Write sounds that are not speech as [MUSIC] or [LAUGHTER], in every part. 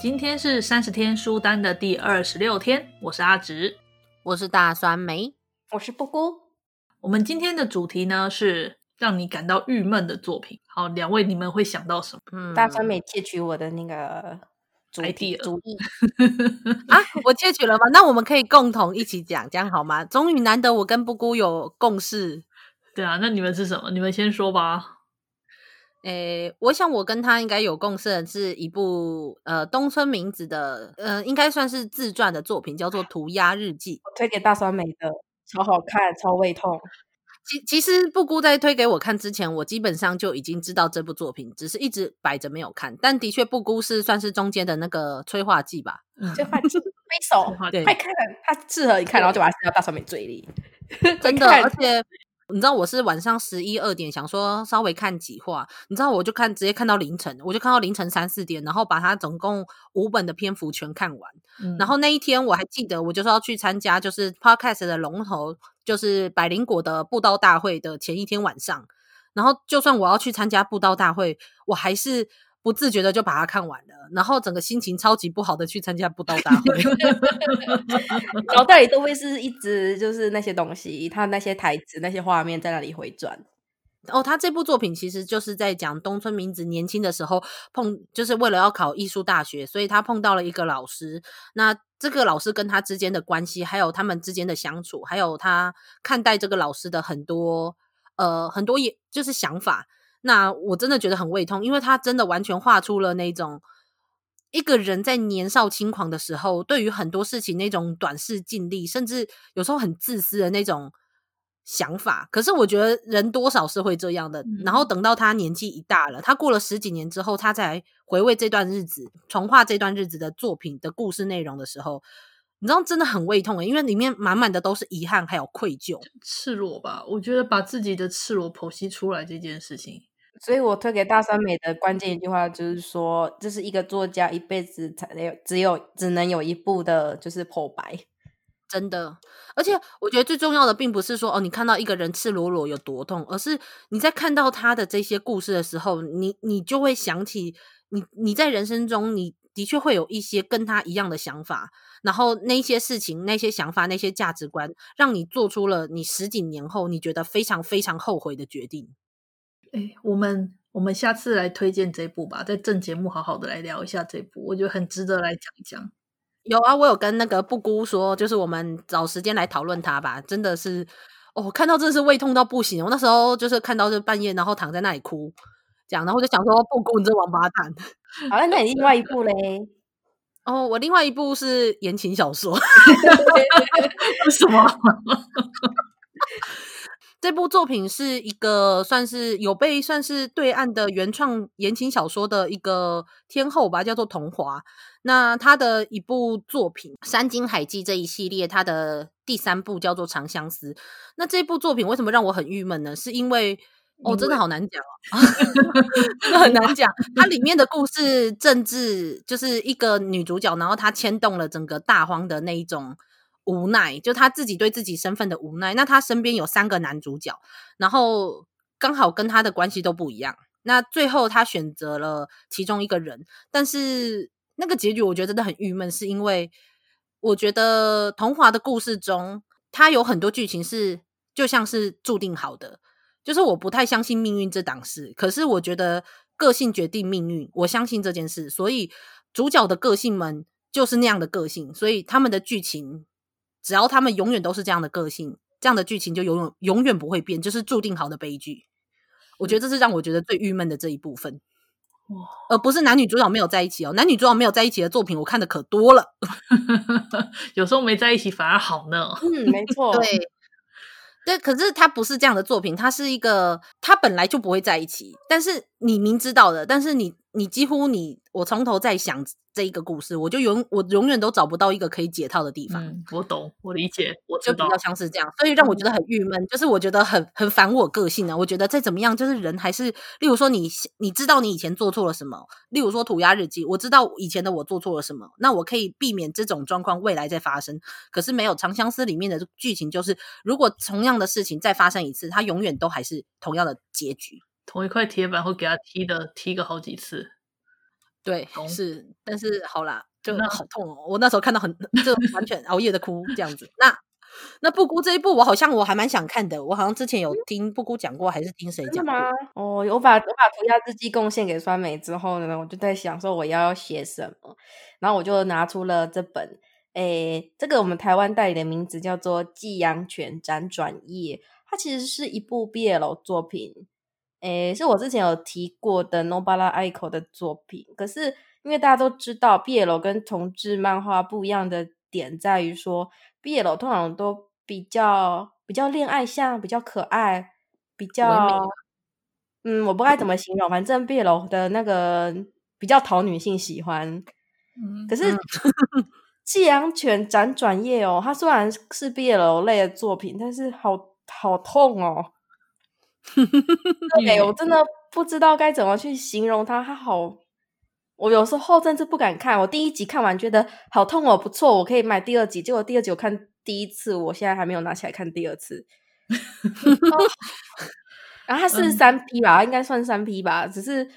今天是三十天书单的第二十六天，我是阿直，我是大酸梅，我是布姑。我们今天的主题呢是让你感到郁闷的作品。好，两位你们会想到什么？嗯，大酸梅窃取我的那个主题主意 [LAUGHS] 啊，我窃取了吗？那我们可以共同一起讲，这样好吗？终于难得我跟布姑有共识。对啊，那你们是什么？你们先说吧。诶，我想我跟他应该有共识的是一部呃东村明子的呃，应该算是自传的作品，叫做《涂鸦日记》。我推给大酸梅的，超好看，超胃痛。其其实布姑在推给我看之前，我基本上就已经知道这部作品，只是一直摆着没有看。但的确，布姑是算是中间的那个催化剂吧？催化剂，挥手，[LAUGHS] 快看，它适合一看，然后就把它塞到大酸梅嘴里。真的，而且。你知道我是晚上十一二点想说稍微看几话，你知道我就看直接看到凌晨，我就看到凌晨三四点，然后把它总共五本的篇幅全看完。嗯、然后那一天我还记得，我就是要去参加就是 Podcast 的龙头，就是百灵果的布道大会的前一天晚上。然后就算我要去参加布道大会，我还是。不自觉的就把它看完了，然后整个心情超级不好的去参加布道大会，[LAUGHS] 脑袋里都会是一直就是那些东西，他那些台词、那些画面在那里回转。哦，他这部作品其实就是在讲东村明子年轻的时候碰，就是为了要考艺术大学，所以他碰到了一个老师。那这个老师跟他之间的关系，还有他们之间的相处，还有他看待这个老师的很多呃很多也就是想法。那我真的觉得很胃痛，因为他真的完全画出了那种一个人在年少轻狂的时候，对于很多事情那种短视尽力，甚至有时候很自私的那种想法。可是我觉得人多少是会这样的。然后等到他年纪一大了，他过了十几年之后，他才回味这段日子，重画这段日子的作品的故事内容的时候，你知道真的很胃痛诶，因为里面满满的都是遗憾还有愧疚，赤裸吧？我觉得把自己的赤裸剖析出来这件事情。所以我推给大三美的关键一句话就是说，这是一个作家一辈子才有只有只能有一部的，就是剖白，真的。而且我觉得最重要的，并不是说哦，你看到一个人赤裸裸有多痛，而是你在看到他的这些故事的时候，你你就会想起你你在人生中，你的确会有一些跟他一样的想法，然后那些事情、那些想法、那些价值观，让你做出了你十几年后你觉得非常非常后悔的决定。哎，我们我们下次来推荐这部吧，在正节目好好的来聊一下这部，我觉得很值得来讲一讲。有啊，我有跟那个布姑说，就是我们找时间来讨论它吧。真的是，哦，看到真的是胃痛到不行。我那时候就是看到这半夜，然后躺在那里哭，这样，然后就想说，布姑你这王八蛋。[LAUGHS] 好像，那你另外一部嘞？[LAUGHS] 哦，我另外一部是言情小说。[LAUGHS] 为什么？这部作品是一个算是有被算是对岸的原创言情小说的一个天后吧，叫做桐华。那她的一部作品《山津海记》这一系列，他的第三部叫做《长相思》。那这部作品为什么让我很郁闷呢？是因为哦，真的好难讲哦，[LAUGHS] 真的很难讲。它里面的故事政治就是一个女主角，然后她牵动了整个大荒的那一种。无奈，就他自己对自己身份的无奈。那他身边有三个男主角，然后刚好跟他的关系都不一样。那最后他选择了其中一个人，但是那个结局我觉得真的很郁闷，是因为我觉得桐华的故事中，他有很多剧情是就像是注定好的，就是我不太相信命运这档事。可是我觉得个性决定命运，我相信这件事。所以主角的个性们就是那样的个性，所以他们的剧情。只要他们永远都是这样的个性，这样的剧情就永远永远不会变，就是注定好的悲剧。我觉得这是让我觉得最郁闷的这一部分，而不是男女主角没有在一起哦。男女主角没有在一起的作品，我看的可多了。[LAUGHS] 有时候没在一起反而好呢。嗯，没 [LAUGHS] 错，对对。可是他不是这样的作品，他是一个他本来就不会在一起，但是你明知道的，但是你你几乎你我从头在想这一个故事，我就永我永远都找不到一个可以解套的地方。嗯，我懂，我理解，我就比较像是这样，所以让我觉得很郁闷，就是我觉得很很反我个性啊。我觉得再怎么样，就是人还是，例如说你你知道你以前做错了什么，例如说涂鸦日记，我知道以前的我做错了什么，那我可以避免这种状况未来再发生。可是没有《长相思》里面的剧情，就是如果同样的事情再发生一次，它永远都还是同样的结局。同一块铁板会给他踢的踢个好几次，对，是，但是好啦，就好痛哦！我那时候看到很就完全熬夜的哭这样子。那那布姑这一部，我好像我还蛮想看的，我好像之前有听布姑讲过，还是听谁讲吗？哦，我把我把涂鸦日记贡献给酸梅之后呢，我就在想说我要写什么，然后我就拿出了这本，诶，这个我们台湾代理的名字叫做《寄养犬辗转夜》，它其实是一部 BL 作品。诶，是我之前有提过的 Nobara Aiko 的作品，可是因为大家都知道，BL 跟同志漫画不一样的点在于说，BL 通常都比较比较恋爱向，比较可爱，比较嗯，我不该怎么形容，反正 BL 的那个比较讨女性喜欢。嗯、可是《寄养犬辗转夜》哦，它虽然是 BL 类的作品，但是好好痛哦。对，我真的不知道该怎么去形容它。它好，我有时候甚至不敢看。我第一集看完觉得好痛哦，不错，我可以买第二集。结果第二集我看第一次，我现在还没有拿起来看第二次。然后它 [LAUGHS] 是三 P 吧，嗯、应该算三 P 吧。只是，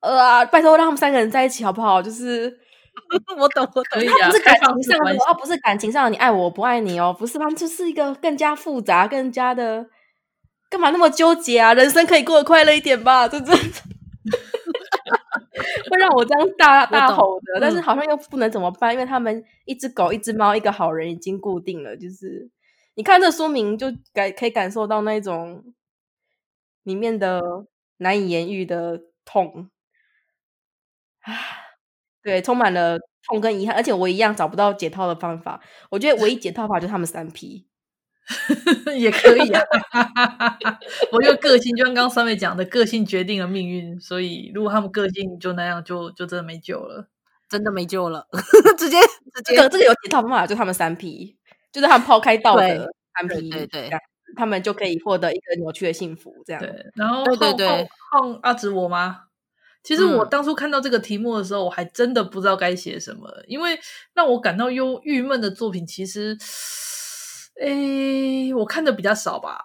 呃、啊，拜托让他们三个人在一起好不好？就是 [LAUGHS] 我懂，我懂。他不是感情上的，哦，不是感情上的，你爱我，我不爱你哦，不是，他们就是一个更加复杂、更加的。干嘛那么纠结啊？人生可以过得快乐一点吧，[LAUGHS] 这真的 [LAUGHS] 会让我这样大大吼的。但是好像又不能怎么办，因为他们一只狗、一只猫、一个好人已经固定了。就是你看这说明，就感可以感受到那种里面的难以言喻的痛。啊，对，充满了痛跟遗憾，而且我一样找不到解套的方法。我觉得唯一解套法就是他们三 P。[LAUGHS] 也可以啊，我觉得个性就像刚刚三位讲的，个性决定了命运。所以如果他们个性就那样，就就真的没救了，真的没救了。直 [LAUGHS] 接直接，这个这个有解套方法，就他们三 P，就是他们抛开道德三 P，对对，他们就可以获得一个扭曲的幸福。这样对，然后对对对，换阿紫我吗？其实我当初看到这个题目的时候，我还真的不知道该写什么，因为让我感到忧郁闷的作品，其实。诶，我看的比较少吧，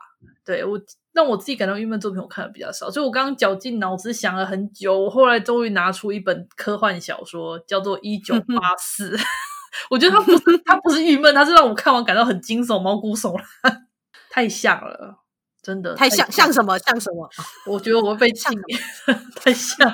对，我让我自己感到郁闷作品，我看的比较少，所以我刚刚绞尽脑汁想了很久，我后来终于拿出一本科幻小说，叫做《一九八四》。[LAUGHS] 我觉得它不是它不是郁闷，它是让我看完感到很惊悚、毛骨悚然，太像了，真的太像，太像，什么？像什么？[LAUGHS] 我觉得我会被气 [LAUGHS] 太像，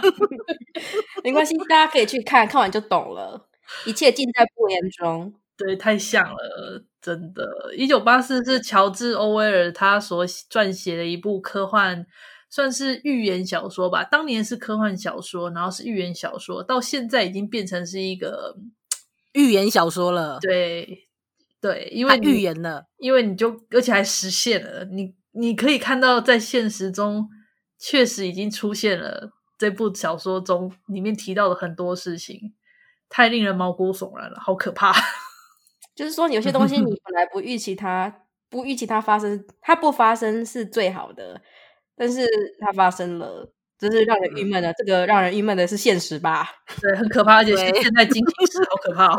没关系，大家可以去看看完就懂了，一切尽在不言中。对，太像了，真的。一九八四是乔治·欧威尔他所撰写的一部科幻，算是寓言小说吧。当年是科幻小说，然后是寓言小说，到现在已经变成是一个寓言小说了。对，对，因为预言了，因为你就而且还实现了。你你可以看到，在现实中确实已经出现了这部小说中里面提到的很多事情，太令人毛骨悚然了，好可怕。就是说，有些东西你本来不预期它，不预期它发生，它不发生是最好的，但是它发生了，这是让人郁闷的。这个让人郁闷的是现实吧？对，很可怕，而且现在进行时好可怕哦。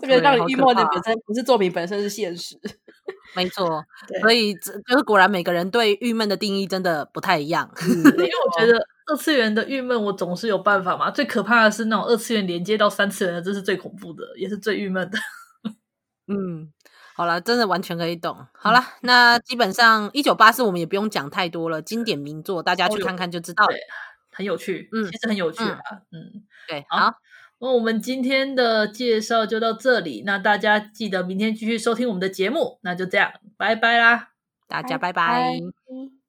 这个让人郁闷的本身不是作品本身，是现实。[LAUGHS] 没错，所以就是果然每个人对郁闷的定义真的不太一样。[LAUGHS] 因为我觉得二次元的郁闷，我总是有办法嘛。最可怕的是那种二次元连接到三次元的，这是最恐怖的，也是最郁闷的。嗯，好了，真的完全可以懂。好了，嗯、那基本上一九八四我们也不用讲太多了，经典名作，大家去看看就知道了。对，很有趣，嗯，其实很有趣啊，嗯，嗯对，好，好，那我们今天的介绍就到这里，那大家记得明天继续收听我们的节目，那就这样，拜拜啦，大家拜拜。拜拜。[LAUGHS]